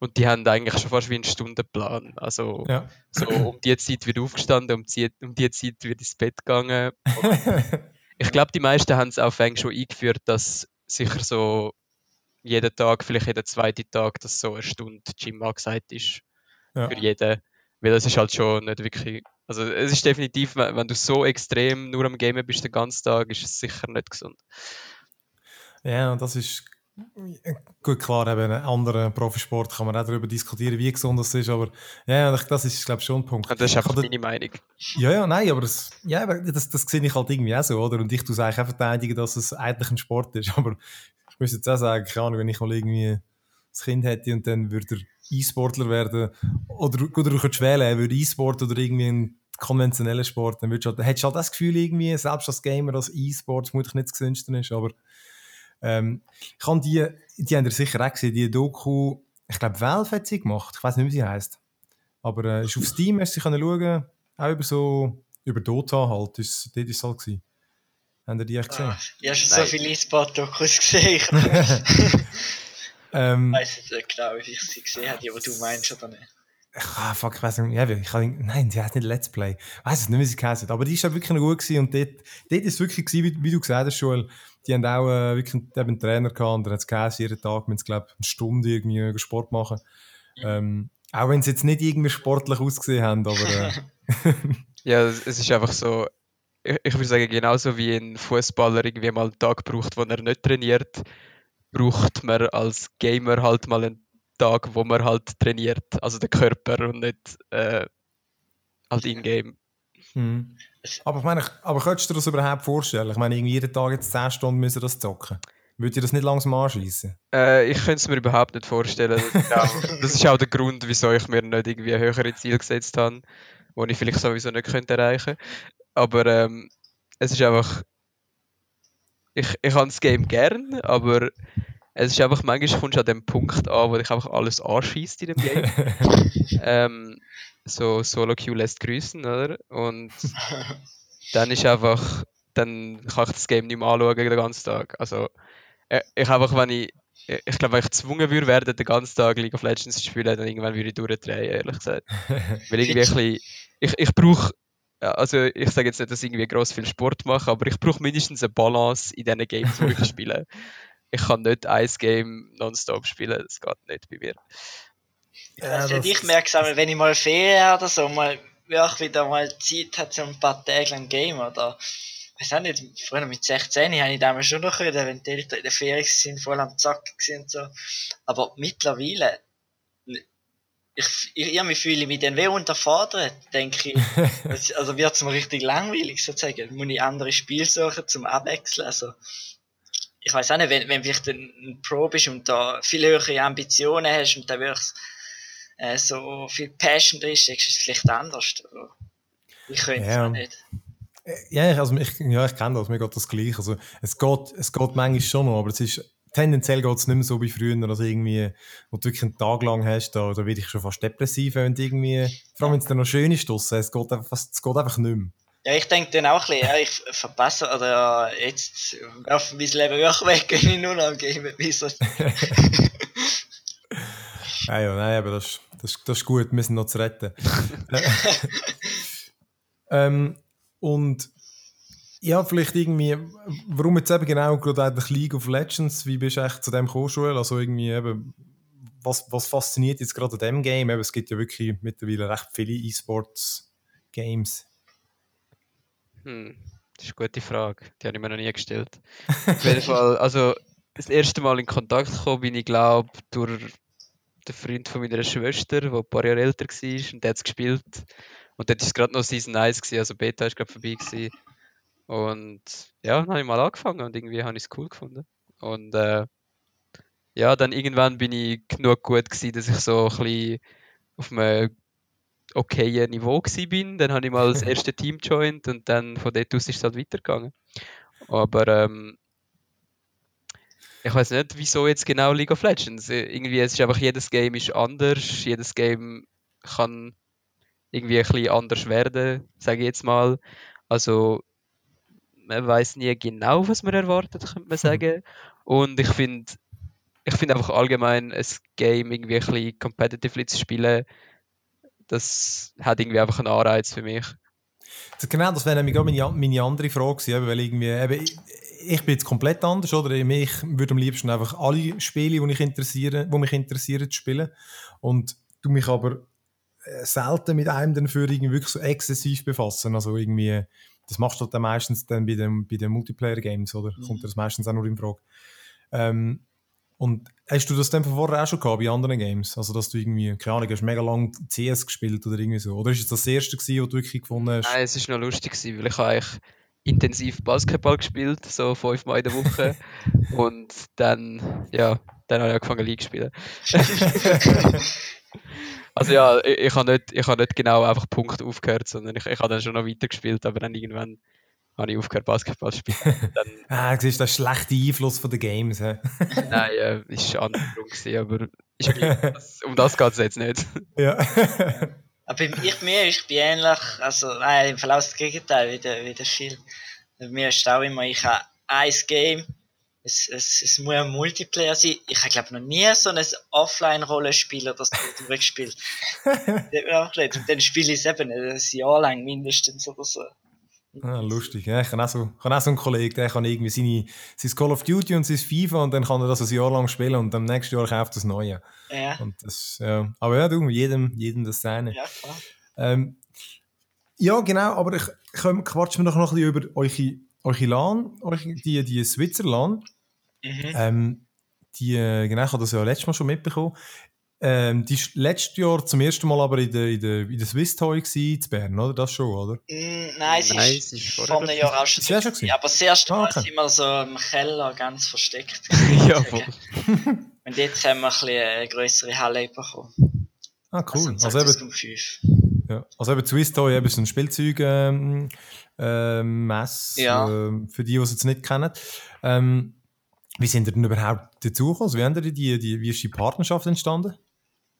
Und die haben eigentlich schon fast wie einen Stundenplan. Also ja. so um die Zeit wird aufgestanden, um die, um die Zeit wird ins Bett gegangen. ich glaube, die meisten haben es auch schon eingeführt, dass sicher so jeden Tag, vielleicht jeden zweiten Tag, dass so eine Stunde Gym angesagt ist. Ja. Für jeden. Weil das ist halt schon nicht wirklich also es ist definitiv, wenn du so extrem nur am Gamen bist den ganzen Tag, ist es sicher nicht gesund. Ja, und das ist gut klar, eben einen anderen Profisport kann man auch darüber diskutieren, wie gesund das ist, aber ja, das ist glaube ich schon ein Punkt. Und das ist einfach meine Meinung. Ja, ja, nein, aber das, ja, das, das sehe ich halt irgendwie auch so, oder? Und ich tue es eigentlich auch verteidigen, dass es eigentlich ein Sport ist, aber ich muss jetzt auch sagen, keine Ahnung, wenn ich mal irgendwie ein Kind hätte und dann würde er E-Sportler werden, oder gut, du könntest wählen, würde E-Sport oder irgendwie ein konventioneller Sport, dann würdest du, halt, hättest du halt das Gefühl irgendwie, selbst als Gamer, dass E-Sport vermutlich nicht das Gesündeste ist, aber ähm, ich habe die, die haben ihr sicher auch gesehen, die Doku, ich glaube Valve hat sie gemacht, ich weiß nicht, wie sie heißt, aber äh, ist auf Steam, hast du sie können schauen, auch über so, über Dota halt, ist, dort ist es halt gewesen. Habt ihr die echt gesehen? Ah, ich habe schon so viele E-Sport-Dokus gesehen. Ähm, ich weiß nicht genau, wie ich sie gesehen habe, die du meinst oder nicht. Ah, fuck, ich weiß nicht, ja, ich kann, nein, sie heißt nicht Let's Play. Ich weiß nicht, wie sie geheißen aber die ist ja wirklich noch gut gewesen und dort, dort ist es wirklich gewesen, wie, wie, du gesagt hast, Joel, die haben auch äh, wirklich eben einen Trainer gehabt und der hat es geheißen, jeden Tag, wenn sie, glaube eine Stunde irgendwie Sport machen. Ja. Ähm, auch wenn sie jetzt nicht irgendwie sportlich ausgesehen haben, aber... Äh, ja, es ist einfach so, ich, ich würde sagen, genauso wie ein Fußballer irgendwie mal einen Tag braucht, wo er nicht trainiert, braucht man als Gamer halt mal einen Tag, wo man halt trainiert, also den Körper und nicht äh, halt in-game. Hm. Aber ich meine, aber könntest du dir das überhaupt vorstellen? Ich meine, irgendwie jeden Tag jetzt 10 Stunden müssen das zocken. Würde ihr das nicht langsam anschließen? Äh, ich könnte es mir überhaupt nicht vorstellen. Das ist, auch, der Grund, wieso ich mir nicht irgendwie höhere Ziele gesetzt habe, die ich vielleicht sowieso nicht könnte erreichen könnte. Aber ähm, es ist einfach ich, ich habe das Game gern, aber es ist einfach, manchmal kommst du an dem Punkt an, wo dich einfach alles anschießt in dem Game. ähm, so Solo Q lässt grüßen, oder? Und dann ist einfach, dann kann ich das Game nicht mehr anschauen den ganzen Tag. Also, äh, ich einfach, wenn ich, ich glaube, wenn ich gezwungen würde werden, den ganzen Tag League of Legends zu spielen, dann irgendwann würde ich durchdrehen, ehrlich gesagt. Weil irgendwie ein bisschen, ich, ich brauche also ich sage jetzt nicht, dass ich irgendwie gross viel Sport mache, aber ich brauche mindestens eine Balance in diesen Games, die ich spiele. Ich kann nicht ein Game nonstop spielen, das geht nicht bei mir. Ja, also ich merke es auch, wenn ich mal Ferien habe oder so, mal wirklich wieder mal Zeit habe, so ein paar Tage lang Game oder ich weiß auch nicht, früher mit 16 habe ich damals schon noch können, wenn die Eltern in der Ferien sind, voll am Zack und so. Aber mittlerweile ich, ich, ich fühle mich dann wie unterfordert, denke ich. also wird es mir richtig langweilig sozusagen. Muss ich andere Spiele suchen zum Abwechseln. Also, ich weiß auch nicht, wenn, wenn du ein Pro bist und da viel höhere Ambitionen hast und da wirklich äh, so viel Passion drin ist, ist es vielleicht anders. Ich könnte es ja. nicht. Ja, also ich, ja, ich kenne das, mir geht das gleich. Also, es, geht, es geht manchmal schon noch, aber es ist tendenziell geht es nicht mehr so wie früher, also irgendwie, wo du wirklich einen Tag lang hast, da, da werde ich schon fast depressiv, wenn irgendwie, vor allem wenn es dann noch schön ist draussen, es geht einfach, es geht einfach nicht mehr. Ja, ich denke dann auch ein bisschen, ja, ich verpasse, oder ja, jetzt werfe mein Leben wirklich weg, wenn ich nur noch bin. So. ja, ja, nein, aber das, das, das ist gut, wir sind noch zu retten. ähm, und ja, vielleicht irgendwie, warum jetzt eben genau gerade eigentlich League of Legends, wie bist du echt zu dem gekommen, Also irgendwie eben, was, was fasziniert jetzt gerade an dem Game? Eben, es gibt ja wirklich mittlerweile recht viele E-Sports Games? Hm, das ist eine gute Frage. Die habe ich mir noch nie gestellt. Auf jeden Fall, also das erste Mal in Kontakt gekommen bin ich, glaube durch den Freund von meiner Schwester, der ein paar Jahre älter war und der hat es gespielt. Und dort war es gerade noch Season 1, gewesen, also Beta ist gerade vorbei. Gewesen. Und ja, dann habe ich mal angefangen und irgendwie habe ich es cool gefunden. Und äh, ja, dann irgendwann bin ich genug gut gewesen, dass ich so ein bisschen auf einem okayen Niveau gewesen bin. Dann habe ich mal das erste Team joined und dann von dort aus ist es halt weitergegangen. Aber ähm, ich weiß nicht, wieso jetzt genau League of Legends. Irgendwie, es ist einfach, jedes Game ist anders, jedes Game kann irgendwie ein bisschen anders werden, sage ich jetzt mal. Also man weiß nie genau, was man erwartet, könnte man sagen. Und ich finde, ich finde einfach allgemein ein Game irgendwie ein bisschen competitively zu spielen, das hat irgendwie einfach einen Anreiz für mich. Genau, das wäre nämlich auch meine, meine andere Frage gewesen, weil irgendwie, eben, ich, ich, bin jetzt komplett anders, oder? Ich würde am liebsten einfach alle Spiele, die, ich interessiere, die mich interessieren, spielen. Und du mich aber äh, selten mit einem dann für irgendwie wirklich so exzessiv befassen. Also irgendwie, das machst du dann meistens dann bei den, bei den Multiplayer-Games, oder? Mhm. Kommt das meistens auch nur in Frage. Ähm, und hast du das dann vorher auch schon gehabt bei anderen Games? Also, dass du irgendwie, keine Ahnung, hast mega lang CS gespielt oder irgendwie so? Oder ist es das erste gewesen, was du wirklich gefunden hast? Nein, es war noch lustig, gewesen, weil ich eigentlich intensiv Basketball gespielt, so fünfmal in der Woche. und dann, ja, dann habe ich angefangen League zu spielen. also ja, ich, ich habe nicht, hab nicht genau einfach Punkt aufgehört, sondern ich, ich habe dann schon noch weitergespielt, aber dann irgendwann habe ich aufgehört Basketball zu spielen. Dann, ah, siehst du, das schlechte Einfluss von den Games. He? Nein, äh, ist andersrum gewesen, aber ist okay, das, um das geht es jetzt nicht. Ja. aber ich, mir, ich bin ähnlich, also nein, im Verlauf das Gegenteil, wie der, wie der Schill. Bei mir ist auch immer, ich habe ein Game, es, es, es muss ein Multiplayer sein. Ich habe glaube noch nie so ein Offline-Rollenspiel oder so durchgespielt. Und dann spiele ich es eben ein Jahr lang mindestens oder so. Ah, lustig. Ja, ich habe auch, so, ich habe auch so einen Kollegen, der kann irgendwie seine, sein Call of Duty und sein FIFA und dann kann er das ein Jahr lang spielen und am nächsten Jahr kauft er das Neue. Ja. Und das, ja. Aber ja, du, jedem, jedem das seine. Ja, klar. Ähm, ja, genau, aber ich, ich quatschen wir doch noch ein bisschen über eure, eure LAN, eure, die, die Switzerland. Mhm. Ähm, die, äh, genau, ich habe das ja letztes Mal schon mitbekommen. Ähm, die war letztes Jahr zum ersten Mal aber in der, in der, in der Swiss Toy in Bern, oder? Das schon, oder? Mm, nein, sie Nein, ist, ist vor einem Jahr auch schon. Ist schon gewesen? Aber das erste Ah, Mal okay. sind wir so im Keller ganz versteckt. ja, voll. Und jetzt haben wir ein bisschen eine größere Halle bekommen. Ah, cool. Also, Also, eben, 2005. ja. also eben Swiss Toy eben so ein Spielzeug ähm, ähm, Mess, Ja. ähm, für die, die es jetzt nicht kennen. Ähm, wie sind ihr denn überhaupt dazugekommen? Also, wie, haben ihr die, die, wie ist die Partnerschaft entstanden?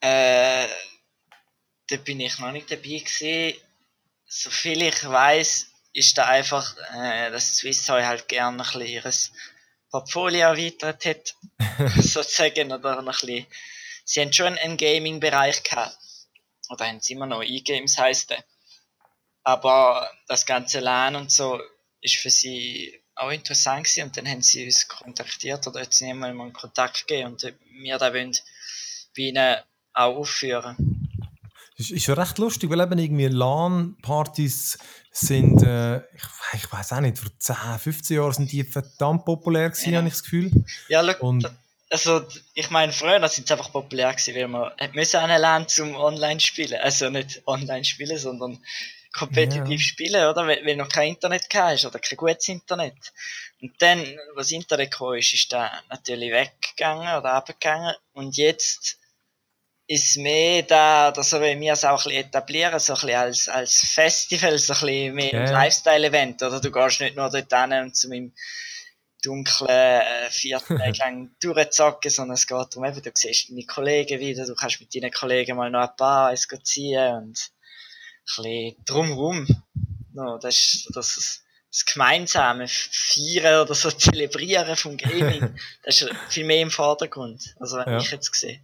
Äh, da bin ich noch nicht dabei gewesen. Soviel ich weiß, ist da einfach, äh, dass Swiss Toy halt gerne ein bisschen ihres Portfolio erweitert hat, sozusagen, oder ein bisschen. Sie haben schon einen Gaming-Bereich gehabt. Oder haben sie immer noch, E-Games heisst der. Aber das ganze LAN und so ist für sie auch interessant gewesen und dann haben sie uns kontaktiert oder jetzt nicht mal Kontakt gegeben und wir da wollen bei ihnen auch aufführen. Ist, ist ja recht lustig, weil eben irgendwie LAN-Partys sind, äh, ich, ich weiß auch nicht, vor 10, 15 Jahren sind die verdammt populär gewesen, Ja. habe ich das Gefühl. Ja, schau, Und- also ich meine, früher sind sie einfach populär gewesen, weil man müssen an lernen zum online spielen, also nicht online spielen, sondern kompetitiv Ja. spielen, oder? Weil, weil noch kein Internet hast oder kein gutes Internet. Und dann, was das Internet kam, ist, ist da natürlich weggegangen oder abgegangen und jetzt ist mehr da, dass wir es auch ein bisschen etablieren, so ein bisschen als, als Festival, so ein bisschen mehr Ja. Lifestyle-Event, oder? Du gehst nicht nur dort hin und zu meinem dunklen äh, vier Tage lang durchzocken, sondern es geht darum, eben, du siehst deine Kollegen wieder, du kannst mit deinen Kollegen mal noch ein paar Eis ziehen und bisschen drumherum. No, das ist das, ist das gemeinsame Feiern oder so Zelebrieren vom Gaming, das ist viel mehr im Vordergrund, also wenn Ja. ich jetzt sehe.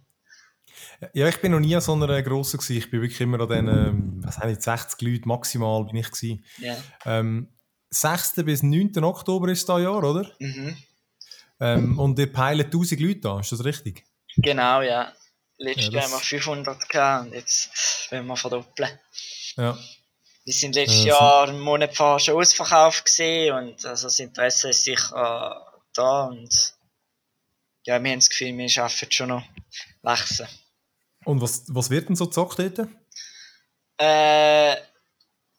Ja, ich bin noch nie an so einer grossen gewesen. Ich bin wirklich immer an diesen, ähm, was habe ich, 60 Leuten maximal bin ich gewesen. Ja. Ähm, 6. bis 9. Oktober ist das Jahr, oder? Mhm. Ähm, und ihr peilt 1000 Leute an, ist das richtig? Genau, ja. Letztes Ja, Jahr haben wir 500 gehabt und jetzt wollen wir verdoppeln. Ja. Die sind letztes Ja, Jahr einen Monat vorher schon ausverkauft gesehen und also das Interesse ist sicher äh, da und ja, wir haben das Gefühl, wir schaffen schon noch wachsen. Und was, was wird denn so gezockt dort? Äh,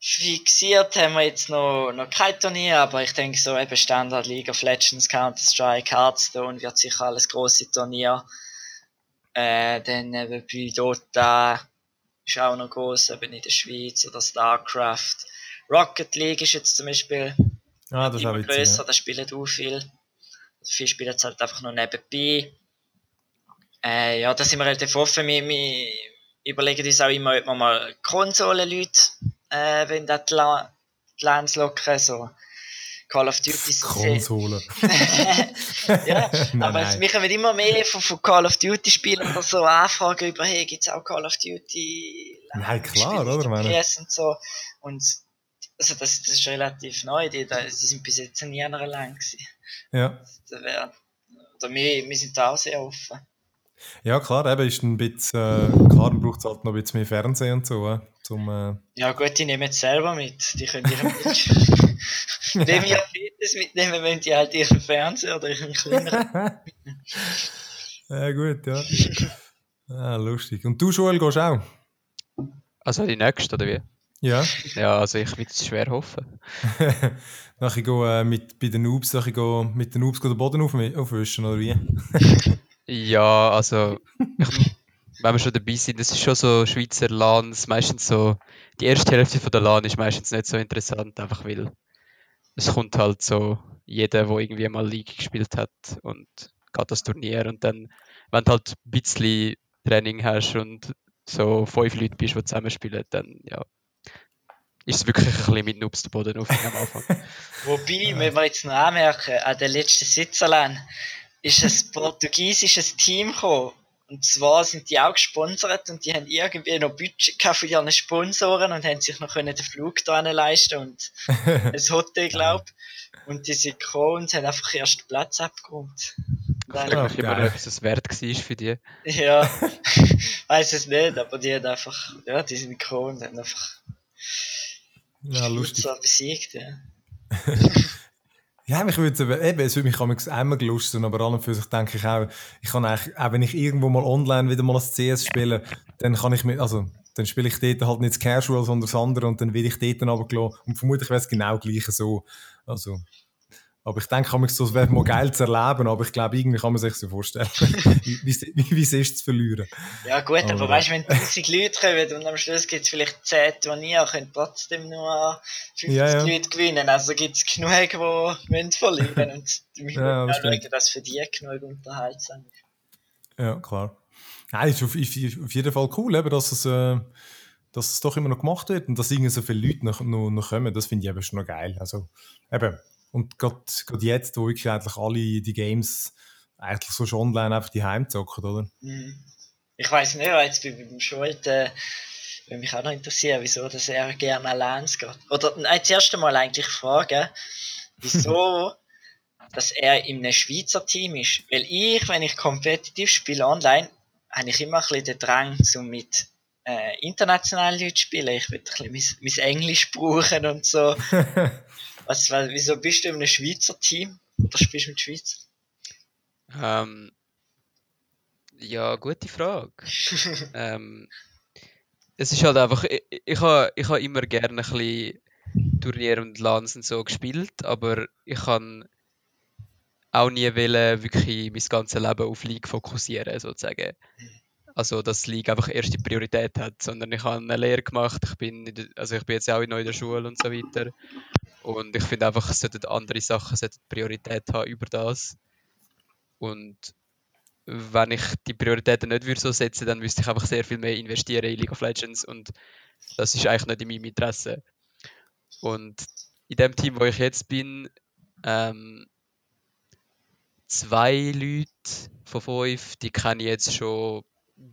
fixiert haben wir jetzt noch, noch kein Turnier, aber ich denke so eben Standard League of Legends, Counter-Strike, Hearthstone wird sicher alles große Turnier. Äh, dann eben bei Dota ist auch noch groß, eben in der Schweiz oder StarCraft. Rocket League ist jetzt zum Beispiel Ah, das immer grösser, Ja. da spielen auch viel. Viele spielen es halt einfach nur nebenbei. Äh, ja, da sind wir relativ offen. Wir, wir überlegen uns auch immer, ob wir mal Konsolenleute, äh, wenn das die La- die Lines lockern, so Call of Duty. Konsole. ja, Nein, aber nein. wir kommen immer mehr von, von Call of Duty Spielen oder so Anfragen über, hey, gibt's auch Call of Duty? Nein, klar, Spiele oder? der Meine- PS und so. Und also das, das ist relativ neu, die, die sind bis jetzt nie einer lang gewesen. Ja. Da wär, oder wir, wir sind da auch sehr offen. ja, klar, eben ist ein bisschen, äh, klar, man braucht halt noch ein bisschen mehr Fernsehen und so, äh, zum, äh, Ja gut, die nehmen es selber mit. Die können ihren Wenn wir Fitness mitnehmen, müssen die halt ihren Fernseher oder ihren kleineren. ja, gut, ja. Ah, lustig. Und du, Joel, gehst auch? Also die nächste, oder wie? Ja. Ja, also ich würde es schwer hoffen. Nachher ich gehe, äh, mit, bei den Noobs, nachher ich gehe mit den Noobs den Boden auf, aufwischen, oder wie? Ja, also ich, wenn wir schon dabei sind, das ist schon so Schweizer LANs, meistens so, die erste Hälfte von der LAN ist meistens nicht so interessant, einfach weil es kommt halt so jeder, der irgendwie mal League gespielt hat und geht das Turnier und dann, wenn du halt ein bisschen Training hast und so fünf Leute bist, die zusammenspielen, dann ja, ist es wirklich ein bisschen mit Noobs den Boden auf am Anfang. Wobei, wenn wir jetzt noch anmerken, an der letzten Switzerland ist ein portugiesisches Team gekommen. Und zwar sind die auch gesponsert und die haben irgendwie noch Budget für ihre Sponsoren und haben sich noch können den Flug da leisten und ein Hotel, glaub. Und die sind gekommen und haben einfach erst Platz abgeräumt. Ich Dann- frage mich immer, geil. ob es das wert war für die. Ja, weiß es nicht, aber die haben einfach, ja, die sind gekommen und haben einfach Ja, lustig. Besiegt, ja. Ja, mich würde eben, es würde mich manchmal einmal gelusten, aber an und für sich denke ich auch, ich kann eigentlich, auch wenn ich irgendwo mal online wieder mal das CS spiele, dann kann ich mit, also, dann spiele ich dort halt nicht das Casual, sondern das andere und dann werde ich dort runtergelassen. Und vermutlich wäre es genau gleich so. Also, aber ich denke, kann so, es wäre mal geil zu erleben, aber ich glaube, irgendwie kann man sich so vorstellen, wie, wie, wie, es ist zu verlieren. Ja gut, aber Aber- weißt du, wenn 1000 Leute kommen und am Schluss gibt es vielleicht 10 Turniere, können trotzdem nur 50 Ja, ja. Leute gewinnen. Also gibt es genug, die wollen verlieren und wir müssen Ja, das auch schauen, dass für die genug unterhaltsam ist. Ja, klar. Nein, ist auf, auf, auf jeden Fall cool, eben, dass, es, äh, dass es doch immer noch gemacht wird und dass irgendwie so viele Leute noch, noch, noch kommen. Das finde ich eben schon noch geil. Also, eben. Und gerade jetzt, wo wirklich eigentlich alle die Games eigentlich so schon online einfach die zocken, oder? Mhm. Ich weiß nicht, jetzt bei beim Schuld, äh, würde mich auch noch interessieren, wieso dass er gerne allein geht. Oder nein, das erste Mal eigentlich fragen, wieso dass er in einem Schweizer Team ist. Weil ich, wenn ich kompetitiv spiele online, habe ich immer ein bisschen den Drang, so mit äh, internationalen Leuten zu spielen. Ich will ein bisschen mein, mein Englisch brauchen und so. Was, was, wieso bist du in einem Schweizer Team? Oder spielst du mit Schweizer? Ähm, ja, gute Frage. ähm, es ist halt einfach, ich, ich habe ich ha immer gerne ein bisschen Turnier und LANs und so gespielt, aber ich kann auch nie wollen, wirklich mein ganzes Leben auf League fokussieren, sozusagen. Also, dass League einfach erste Priorität hat, sondern ich habe eine Lehre gemacht, ich bin, in der, also ich bin jetzt auch noch in der Schule und so weiter. Und ich finde einfach, es sollten andere Sachen Priorität haben über das. Und wenn ich die Prioritäten nicht würde so setzen, dann müsste ich einfach sehr viel mehr investieren in League of Legends und das ist eigentlich nicht in meinem Interesse. Und in dem Team, wo ich jetzt bin, ähm, zwei Leute von fünf, die kenne ich jetzt schon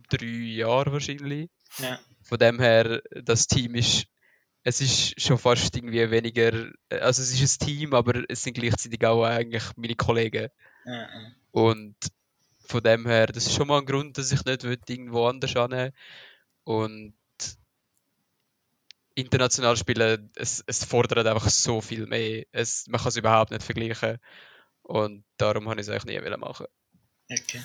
drei Jahre wahrscheinlich. ja. Von dem her, das Team ist, es ist schon fast irgendwie weniger, also es ist ein Team, aber es sind gleichzeitig auch eigentlich meine Kollegen. Ja. Und von dem her, das ist schon mal ein Grund, dass ich nicht irgendwo anders hin Und international spielen, es, es fordert einfach so viel mehr. Es, man kann es überhaupt nicht vergleichen. Und darum habe ich es eigentlich nie machen. Okay.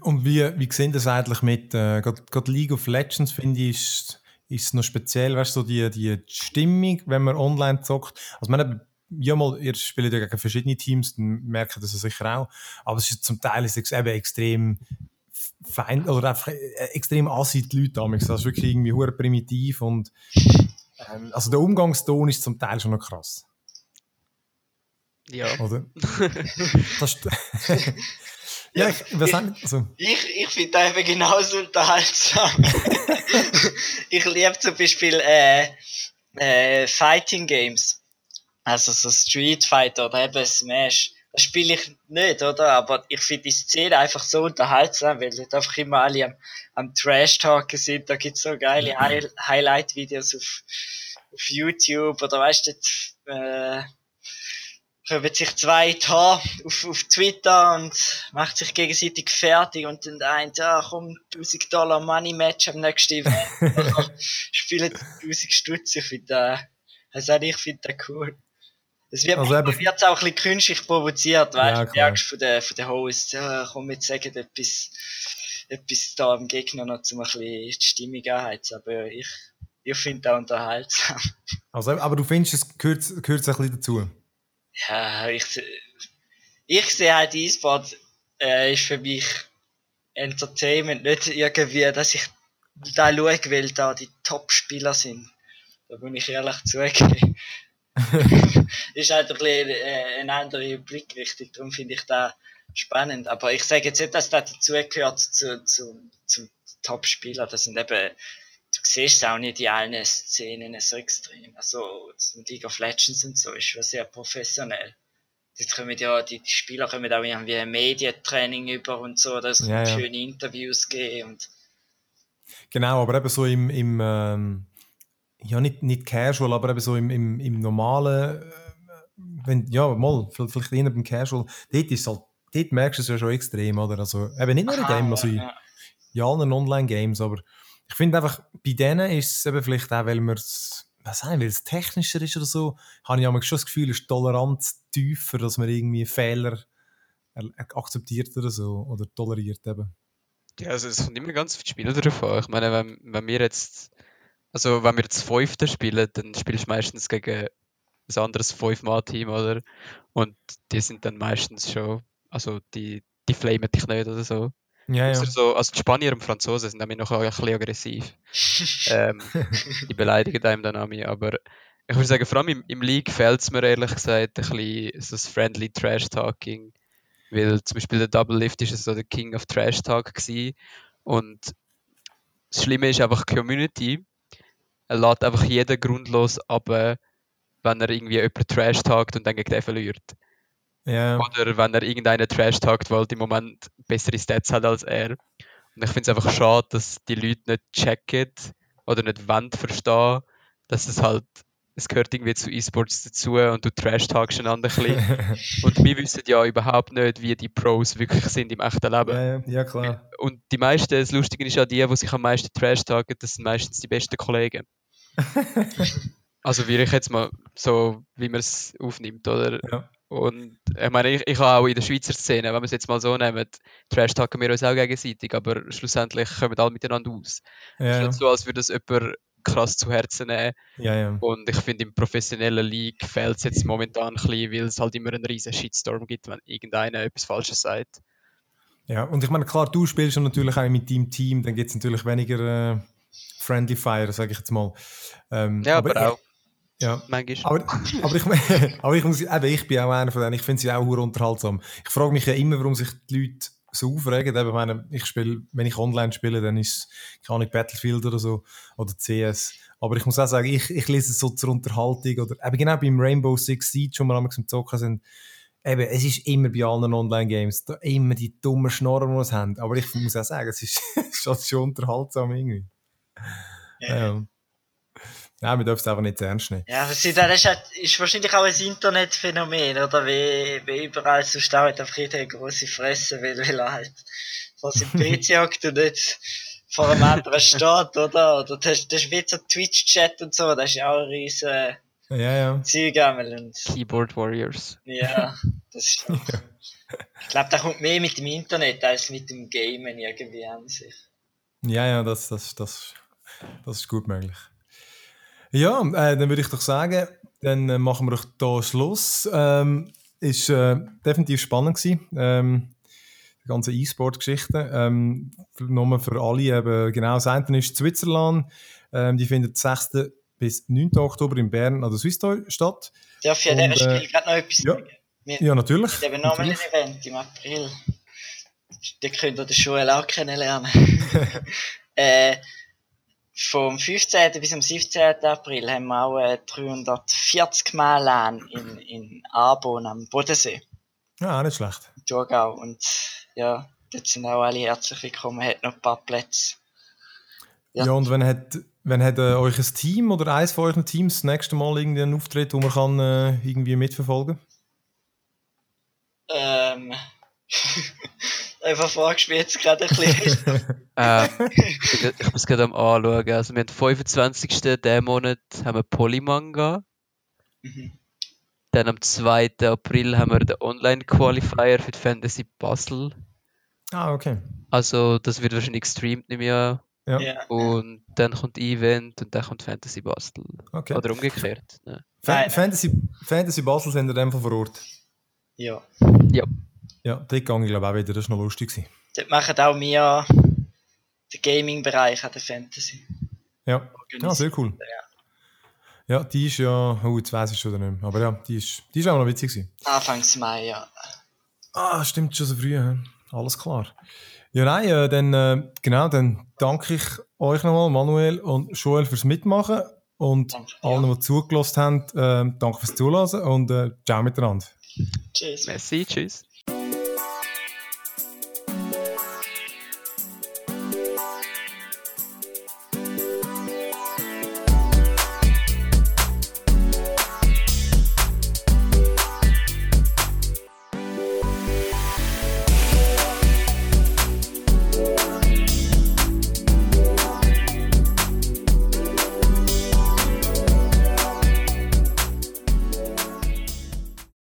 Und wie, wie sehen das eigentlich mit, äh, gerade League of Legends, finde ich, ist, ist noch speziell, weißt du, so die, die Stimmung, wenn man online zockt. Also, man ja mal, ihr spielt ja gegen verschiedene Teams, dann merkt ihr das sicher auch. Aber es ist zum Teil ist es eben extrem fein, oder einfach äh, extrem assi die Leute damals. Das ist wirklich irgendwie hure primitiv und ähm, also der Umgangston ist zum Teil schon noch krass. Ja. Oder? das, ja, ich, also. ich, ich finde das eben genauso unterhaltsam. ich liebe zum Beispiel äh, äh, Fighting Games. Also so Street Fighter oder eben Smash. Das spiele ich nicht, oder? Aber ich finde die Szene einfach so unterhaltsam, weil dort einfach immer alle am, am Trash-Talken sind. Da gibt es so geile Hi Highlight-Videos auf, auf YouTube oder weißt du, äh, kommen sich zwei Tar auf, auf Twitter und macht sich gegenseitig fertig und dann eint, ja, komm, 1000 Dollar Money Match am nächsten Event. Spielen 1000 Stutz. Ich finde, äh, also ich finde das cool. Es wird also eben, wird's auch ein bisschen künstlich provoziert, weißt du, ja, von den, von den Hosts, ja, komm, jetzt sagen etwas, etwas da am Gegner noch, um ein bisschen die Stimmung anheizen. Aber ich, ich finde das unterhaltsam. Also, aber du findest, es gehört, gehört ein bisschen dazu? Ja, ich, ich sehe halt E-Sport äh, ist für mich Entertainment, nicht irgendwie, dass ich da schaue, weil da die Top-Spieler sind. Da bin ich ehrlich zugeben. ist halt ein bisschen äh, eine andere Blickrichtung, darum finde ich da spannend. Aber ich sage jetzt nicht, dass das dazugehört zu, zu, zum Top-Spieler. Das sind eben, du siehst es auch nicht in allen Szenen so extrem. Also League of Legends und so ist schon sehr professionell. Dort kommen ja, die, die Spieler kommen auch irgendwie ein Medientraining über und so, dass ja, ja. schöne Interviews geben und Genau, aber eben so im, im ähm, ja nicht, nicht casual, aber eben so im, im, im normalen, äh, wenn, ja mal, vielleicht eher beim Casual, dort ist halt, dort merkst du es ja schon extrem, oder? Also eben nicht nur in dem, also in, in allen Online-Games, aber ich finde einfach, bei denen ist es eben vielleicht auch, weil man es, was sagen, weil es technischer ist oder so, habe ich auch schon das Gefühl, ist Toleranz tiefer, dass man irgendwie Fehler akzeptiert oder so, oder toleriert eben. Ja, also es kommt immer ganz viele Spieler drauf an. Ich meine, wenn, wenn wir jetzt, also wenn wir jetzt Fünfte spielen, dann spielst du meistens gegen ein anderes Fünf-Mann-Team, oder? Und die sind dann meistens schon, also die, die flamen dich nicht oder so. Ja, ja. So, also die Spanier und Franzosen sind nämlich noch ein bisschen aggressiv. ähm, die beleidigen einem dann an mich, aber ich würde sagen, vor allem im, im League fehlt es mir ehrlich gesagt ein bisschen so das friendly Trash-Talking, weil zum Beispiel der Double Lift ist so der King of Trash-Talk gewesen und das Schlimme ist einfach die Community, er lädt einfach jeden grundlos ab, wenn er irgendwie jemanden Trash-Talkt und dann gegen den verliert. Yeah. Oder wenn er irgendeinen Trash talkt, weil er im Moment bessere Stats hat als er. Und ich finde es einfach schade, dass die Leute nicht checken oder nicht wollen verstehen, dass es halt, es gehört irgendwie zu E-Sports dazu und du trash talkst einander ein bisschen. und wir wissen ja überhaupt nicht, wie die Pros wirklich sind im echten Leben. Ja, ja klar. Und die meisten, das Lustige ist ja die, die sich am meisten trash talken, das sind meistens die besten Kollegen. also wie ich jetzt mal so, wie man es aufnimmt, oder? Ja. Und ich meine, ich, ich habe auch in der Schweizer Szene, wenn wir es jetzt mal so nehmen, trash-talken wir uns auch gegenseitig, aber schlussendlich kommen alle miteinander aus. Ja, es ist nicht so, als würde es jemand krass zu Herzen nehmen. Ja, ja. Und ich finde, im professionellen League fehlt es jetzt momentan ein bisschen, weil es halt immer einen riesen Shitstorm gibt, wenn irgendeiner etwas Falsches sagt. Ja, und ich meine, klar, du spielst schon natürlich auch mit deinem Team, dann gibt es natürlich weniger äh, Friendly Fire, sage ich jetzt mal. Ähm, ja, aber, aber auch. Ja, manchmal. Aber, aber, ich, aber ich, muss, eben, ich bin auch einer von denen, ich finde sie auch unterhaltsam. Ich frage mich ja immer, warum sich die Leute so aufregen. Eben, meine, ich spiele, wenn ich online spiele, dann ist es, keine Ahnung, Battlefield oder so, oder CS. Aber ich muss auch sagen, ich, ich lese es so zur Unterhaltung, oder eben genau beim Rainbow Six Siege, schon mal am Zocken sind, eben, es ist immer bei allen Online-Games, immer die dummen Schnorren, die es haben. Aber ich muss auch sagen, es ist, es ist schon unterhaltsam irgendwie. Ja. ja. Nein, wir dürfen es einfach nicht ernst nehmen. Ja, das ist, halt, ist wahrscheinlich auch ein Internetphänomen, oder? Wie, wie überall so staut einfach jeder eine große Fresse, weil, weil er halt vor seinem PC hockt und nicht vor einem anderen steht, oder? Oder das, das ist wie so Twitch-Chat und so, das ist ja auch ein riesen Ja, ja. Zeug. Und Keyboard Warriors. ja, das ist. Ich glaube, der kommt mehr mit dem Internet als mit dem Gamen irgendwie an sich. Ja, ja, das, das, das, das ist gut möglich. Ja, äh, dann würde ich doch sagen, dann äh, machen wir doch hier Schluss. Ähm, ist äh, definitiv spannend gewesen, ähm, die ganze E-Sport-Geschichte. Ähm, nur für alle eben, genau, das eine ist Switzerland. Ähm, die findet 6. bis 9. Oktober in Bern an der Swisstoy statt. Darf ich an dieser äh, Stelle gerade noch etwas ja. sagen? Wir Ja, natürlich. haben eben nochmal ein. Event im April. Da könnt ihr den Joel auch kennenlernen. äh, vom 15. bis zum 17. April haben wir auch äh, 340 Mal LAN in, in Arbon am Bodensee, Ja, auch nicht schlecht. Thurgau. Und ja, dort sind auch alle herzlich willkommen, hat noch ein paar Plätze. Ja, Ja. und wenn hat, wenn hat äh, euch ein Team oder eins von euren Teams das nächste Mal irgendwie einen Auftritt, wo man kann äh, irgendwie mitverfolgen Ähm, einfach fragst du mich jetzt gerade ein bisschen. Ähm, ich ich muss gerade am anschauen. Also wir haben 25. diesen Monat haben wir Polymanga. Mhm. Dann am 2. April haben wir den Online-Qualifier für die Fantasy Basel. ah, okay. Also das wird wahrscheinlich gestreamt im Jahr. Ja, ja. Und dann kommt Event und dann kommt Fantasy Basel. okay. Oder umgekehrt. Ne? Fa Nein. Fantasy, Fantasy Basel sind in dem Fall vor Ort. ja. Ja. Ja, dort gehe ich glaube auch wieder, das war noch lustig. Gewesen. Dort machen auch wir den Gaming-Bereich an der Fantasy. Ja. ja, sehr cool. Ja. Ja, die ist ja, oh, jetzt weiss ich schon nicht mehr, aber ja, die ist, die ist auch noch witzig gewesen. Anfangs Mai, ja. Ah, stimmt, schon so früh, alles klar. Ja, nein, äh, dann, äh, genau, dann danke ich euch nochmal, Manuel und Joel, fürs Mitmachen und Danke, allen, ja. die zugelassen haben, äh, danke fürs Zuhören und äh, ciao miteinander. Tschüss. Merci, tschüss.